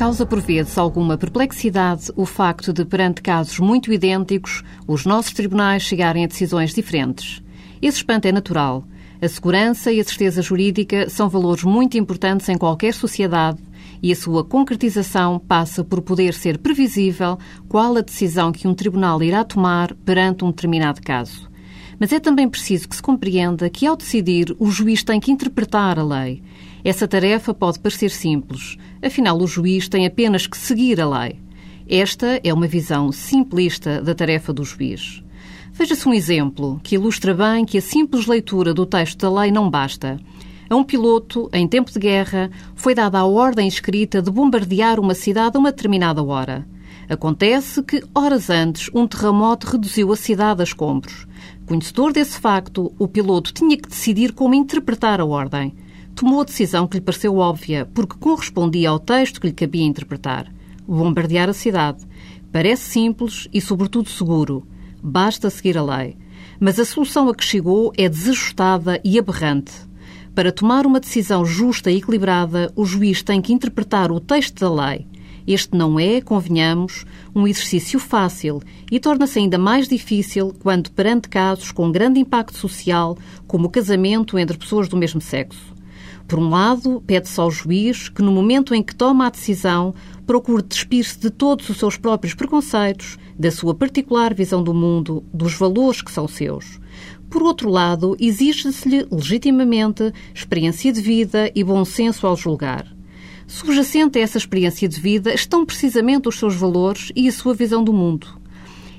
causa por vezes alguma perplexidade o facto de, perante casos muito idênticos, os nossos tribunais chegarem a decisões diferentes. Esse espanto é natural. A segurança e a certeza jurídica são valores muito importantes em qualquer sociedade e a sua concretização passa por poder ser previsível qual a decisão que um tribunal irá tomar perante um determinado caso. Mas é também preciso que se compreenda que, ao decidir, o juiz tem que interpretar a lei. Essa tarefa pode parecer simples, afinal, o juiz tem apenas que seguir a lei. Esta é uma visão simplista da tarefa do juiz. Veja-se um exemplo que ilustra bem que a simples leitura do texto da lei não basta. A um piloto, em tempo de guerra, foi dada a ordem escrita de bombardear uma cidade a uma determinada hora. Acontece que, horas antes, um terremoto reduziu a cidade a escombros. Conhecedor desse facto, o piloto tinha que decidir como interpretar a ordem. Tomou a decisão que lhe pareceu óbvia, porque correspondia ao texto que lhe cabia interpretar. Bombardear a cidade. Parece simples e, sobretudo, seguro. Basta seguir a lei. Mas a solução a que chegou é desajustada e aberrante. Para tomar uma decisão justa e equilibrada, o juiz tem que interpretar o texto da lei. Este não é, convenhamos, um exercício fácil e torna-se ainda mais difícil quando perante casos com grande impacto social, como o casamento entre pessoas do mesmo sexo. Por um lado, pede-se ao juiz que, no momento em que toma a decisão, procure despir-se de todos os seus próprios preconceitos, da sua particular visão do mundo, dos valores que são seus. Por outro lado, exige-se-lhe legitimamente experiência de vida e bom senso ao julgar. Subjacente a essa experiência de vida estão precisamente os seus valores e a sua visão do mundo.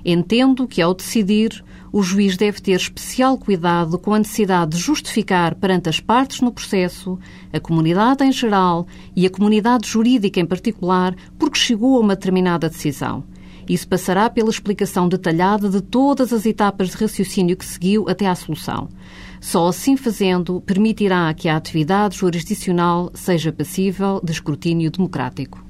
Entendo que, ao decidir, o juiz deve ter especial cuidado com a necessidade de justificar perante as partes no processo, a comunidade em geral e a comunidade jurídica em particular, porque chegou a uma determinada decisão. Isso passará pela explicação detalhada de todas as etapas de raciocínio que seguiu até à solução. Só assim fazendo permitirá que a atividade jurisdicional seja passível de escrutínio democrático.